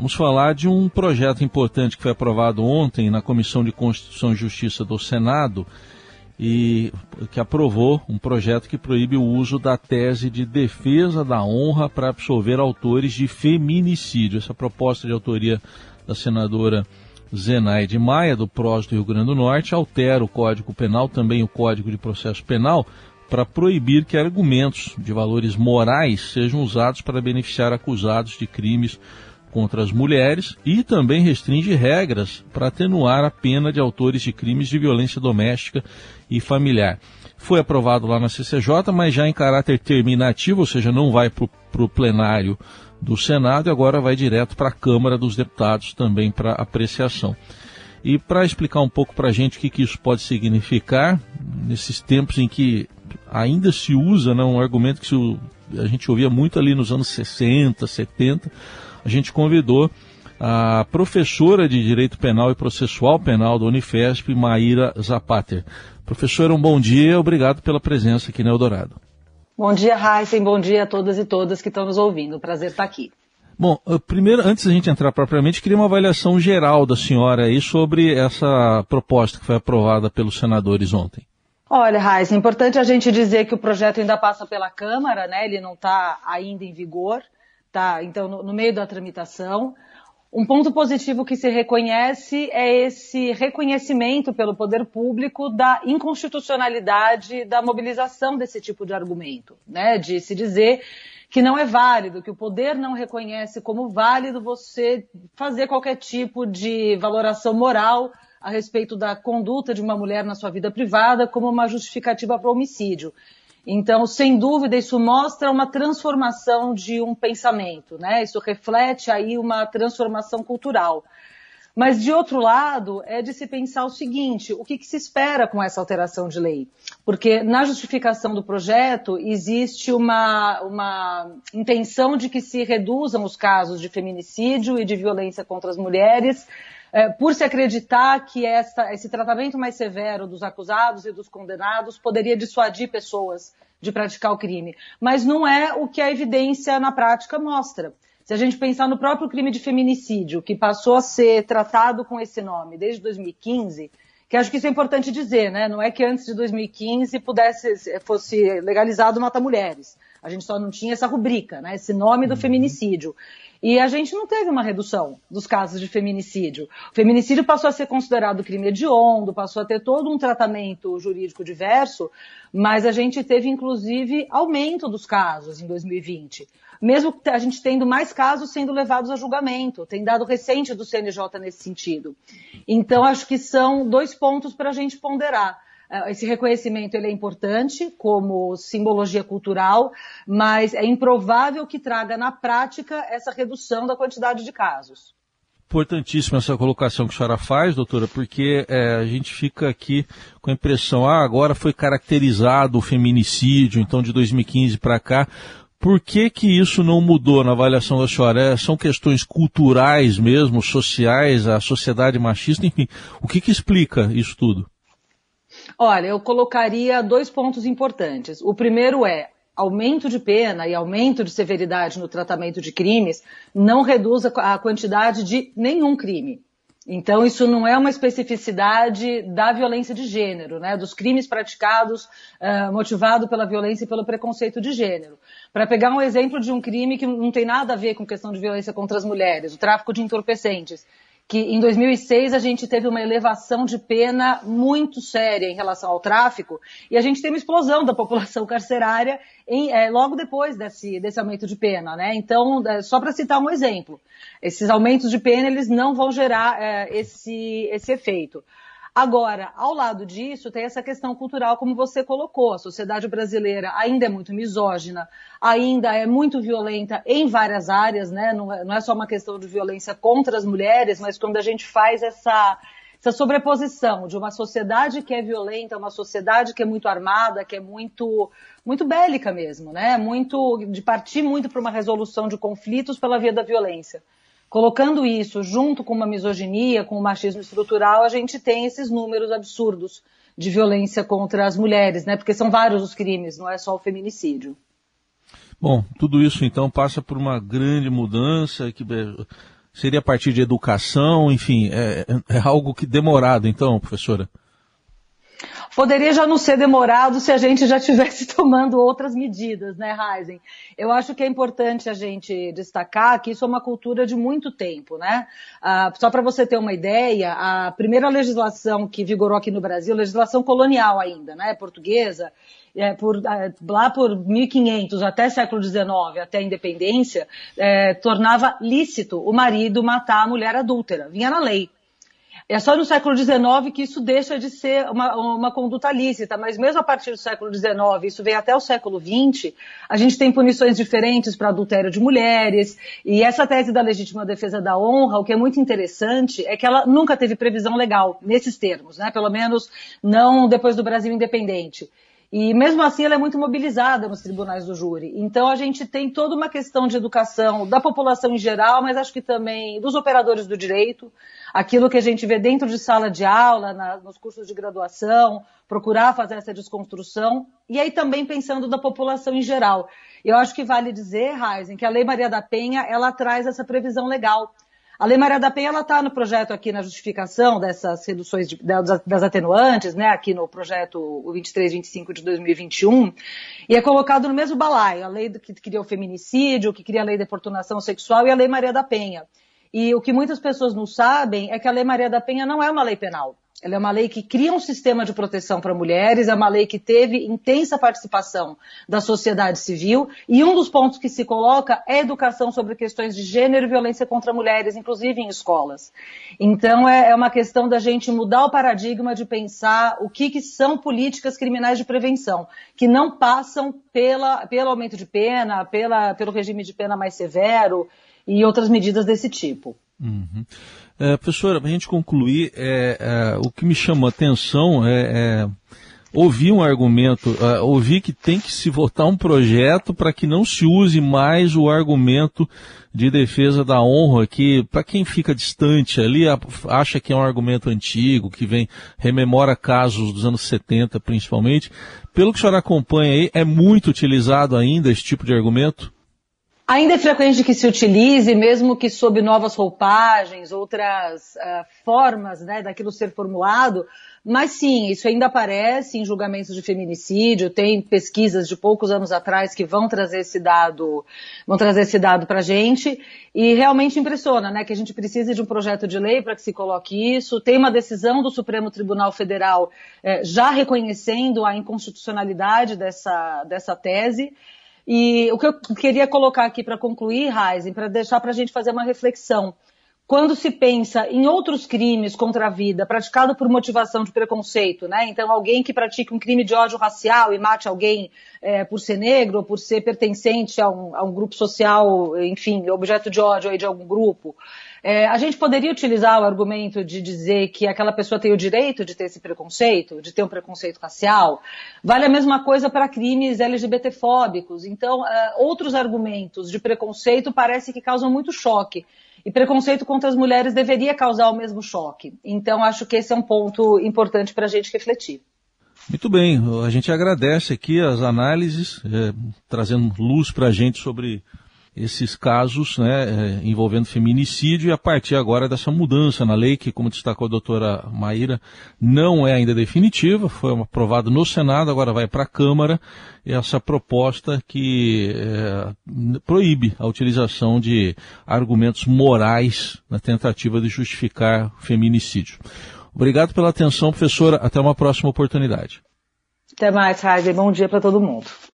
Vamos falar de um projeto importante que foi aprovado ontem na Comissão de Constituição e Justiça do Senado e que aprovou um projeto que proíbe o uso da tese de defesa da honra para absolver autores de feminicídio. Essa proposta de autoria da senadora Zenaide Maia, do PROS do Rio Grande do Norte, altera o Código Penal, também o Código de Processo Penal, para proibir que argumentos de valores morais sejam usados para beneficiar acusados de crimes contra as mulheres e também restringe regras para atenuar a pena de autores de crimes de violência doméstica e familiar. Foi aprovado lá na CCJ, mas já em caráter terminativo, ou seja, não vai para o plenário do Senado e agora vai direto para a Câmara dos Deputados também para apreciação. E para explicar um pouco para a gente o que, que, isso pode significar, nesses tempos em que ainda se usa né, um argumento que a gente ouvia muito ali nos anos 60, 70, a gente convidou a professora de Direito Penal e Processual Penal da Unifesp, Maíra Zapater. Professora, um bom dia, obrigado pela presença aqui no Eldorado. Bom dia, Heisen, bom dia a todas e todas que estão nos ouvindo. Prazer estar aqui. Bom, primeiro, antes da gente entrar propriamente, queria uma avaliação geral da senhora aí sobre essa proposta que foi aprovada pelos senadores ontem. Olha, Raiz, é importante a gente dizer que o projeto ainda passa pela Câmara, né? Ele não está ainda em vigor. Tá, então, no, no meio da tramitação. Um ponto positivo que se reconhece é esse reconhecimento pelo poder público da inconstitucionalidade da mobilização desse tipo de argumento, né? De se dizer que não é válido, que o poder não reconhece como válido você fazer qualquer tipo de valoração moral a respeito da conduta de uma mulher na sua vida privada como uma justificativa para homicídio. Então, sem dúvida, isso mostra uma transformação de um pensamento, né? Isso reflete aí uma transformação cultural. Mas, de outro lado, é de se pensar o seguinte: o que, que, se espera com essa alteração de lei? Porque na justificação do projeto existe uma, uma intenção de que se reduzam os casos de feminicídio e de violência contra as mulheres é, por se acreditar que essa, esse tratamento mais severo dos acusados e dos condenados poderia dissuadir pessoas de praticar o crime. Mas não é o que a evidência na prática mostra. Se a gente pensar no próprio crime de feminicídio, que passou a ser tratado com esse nome desde 2015, que acho que isso é importante dizer, né? Não é que antes de 2015 pudesse, fosse legalizado matar mulheres. A gente só não tinha essa rubrica, né? Esse nome do uhum. feminicídio. E a gente não teve uma redução dos casos de feminicídio. O feminicídio passou a ser considerado crime hediondo, passou a ter todo um tratamento jurídico diverso, mas a gente teve, inclusive, aumento dos casos em 2020. Mesmo a gente tendo mais casos sendo levados a julgamento. Tem dado recente do CNJ nesse sentido. Então, acho que são dois pontos para a gente ponderar. É, esse reconhecimento ele é importante como simbologia cultural, mas é improvável que traga na prática essa redução da quantidade de casos. Importantíssima essa colocação que a senhora faz, doutora, porque é, a gente fica aqui com a impressão, ah, agora foi caracterizado o feminicídio, então de 2015 para cá. Por que, que isso não mudou na avaliação da senhora? É, são questões culturais mesmo, sociais, a sociedade machista, enfim. O que, que explica isso tudo? Olha, eu colocaria dois pontos importantes. O primeiro é aumento de pena e aumento de severidade no tratamento de crimes não reduz a quantidade de nenhum crime. Então, isso não é uma especificidade da violência de gênero, né, dos crimes praticados uh, motivado pela violência e pelo preconceito de gênero. Para pegar um exemplo de um crime que não tem nada a ver com questão de violência contra as mulheres, o tráfico de entorpecentes que em 2006 a gente teve uma elevação de pena muito séria em relação ao tráfico e a gente tem uma explosão da população carcerária em, é, logo depois desse, desse aumento de pena, né? Então, é, só para citar um exemplo, esses aumentos de pena eles não vão gerar é, esse, esse efeito. Agora, ao lado disso, tem essa questão cultural, como você colocou. A sociedade brasileira ainda é muito misógina, ainda é muito violenta em várias áreas, né? Não é, não é só uma questão de violência contra as mulheres, mas quando a gente faz essa, essa sobreposição de uma sociedade que é violenta, uma sociedade que é muito armada, que é muito, muito bélica mesmo, né? Muito, de partir muito para uma resolução de conflitos pela via da violência. Colocando isso junto com uma misoginia, com o um machismo estrutural, a gente tem esses números absurdos de violência contra as mulheres, né? Porque são vários os crimes, não é só o feminicídio. Bom, tudo isso então passa por uma grande mudança que Seria a partir de educação, enfim, é, é algo que demorado, então, professora? Poderia já não ser demorado se a gente já tivesse tomando outras medidas, né, Heisen? Eu acho que é importante a gente destacar que isso é uma cultura de muito tempo, né? Ah, só para você ter uma ideia, a primeira legislação que vigorou aqui no Brasil, legislação colonial ainda, né, portuguesa, é, por, é, lá por 1500 até século XIX, até a independência, é, tornava lícito o marido matar a mulher adúltera. Vinha na lei. É só no século XIX que isso deixa de ser uma, uma conduta lícita, mas mesmo a partir do século XIX, isso vem até o século XX, a gente tem punições diferentes para adultério de mulheres, e essa tese da legítima defesa da honra, o que é muito interessante é que ela nunca teve previsão legal nesses termos, né? pelo menos não depois do Brasil independente. E mesmo assim ela é muito mobilizada nos tribunais do júri. Então a gente tem toda uma questão de educação da população em geral, mas acho que também dos operadores do direito, aquilo que a gente vê dentro de sala de aula, na, nos cursos de graduação, procurar fazer essa desconstrução, e aí também pensando da população em geral. Eu acho que vale dizer, Heisen, que a Lei Maria da Penha, ela traz essa previsão legal. A Lei Maria da Penha, ela está no projeto aqui na justificação dessas reduções de, das, das, atenuantes, né, aqui no projeto 2325 de 2021, e é colocado no mesmo balaio, a lei que cria o feminicídio, que cria a lei de importunação sexual e a Lei Maria da Penha. E o que muitas pessoas não sabem é que a Lei Maria da Penha não é uma lei penal. Ela é uma lei que cria um sistema de proteção para mulheres, é uma lei que teve intensa participação da sociedade civil, e um dos pontos que se coloca é a educação sobre questões de gênero e violência contra mulheres, inclusive em escolas. Então é, é uma questão da gente mudar o paradigma de pensar o que, que são políticas criminais de prevenção, que não passam pela, pelo aumento de pena, pela, pelo regime de pena mais severo e outras medidas desse tipo. Uhum. É, professora, para a gente concluir, é, é, o que me chamou a atenção é, é ouvir um argumento, uh, ouvir que tem que se votar um projeto para que não se use mais o argumento de defesa da honra, que para quem fica distante ali acha que é um argumento antigo, que vem, rememora casos dos anos 70 principalmente. Pelo que a senhora acompanha aí, é muito utilizado ainda esse tipo de argumento? Ainda é frequente que se utilize, mesmo que sob novas roupagens, outras uh, formas né, daquilo ser formulado, mas sim, isso ainda aparece em julgamentos de feminicídio, tem pesquisas de poucos anos atrás que vão trazer esse dado, vão trazer esse dado para a gente, e realmente impressiona, né, que a gente precisa de um projeto de lei para que se coloque isso, tem uma decisão do Supremo Tribunal Federal eh, já reconhecendo a inconstitucionalidade dessa, dessa tese, e o que eu queria colocar aqui para concluir, Heisen, para deixar para a gente fazer uma reflexão. Quando se pensa em outros crimes contra a vida praticado por motivação de preconceito, né? Então, alguém que pratique um crime de ódio racial e mate alguém é, por ser negro ou por ser pertencente a um, a um grupo social, enfim, objeto de ódio de algum grupo, é, a gente poderia utilizar o argumento de dizer que aquela pessoa tem o direito de ter esse preconceito, de ter um preconceito racial. Vale a mesma coisa para crimes LGBTfóbicos. Então, é, outros argumentos de preconceito parece que causam muito choque. E preconceito contra as mulheres deveria causar o mesmo choque. Então, acho que esse é um ponto importante para a gente refletir. Muito bem, a gente agradece aqui as análises, é, trazendo luz para a gente sobre esses casos né, é, envolvendo feminicídio e a partir agora dessa mudança na lei, que, como destacou a doutora Maíra, não é ainda definitiva, foi aprovado no Senado, agora vai para a Câmara, essa proposta que é, proíbe a utilização de argumentos morais na tentativa de justificar feminicídio. Obrigado pela atenção, professora. Até uma próxima oportunidade. Até mais, Heidi. Bom dia para todo mundo.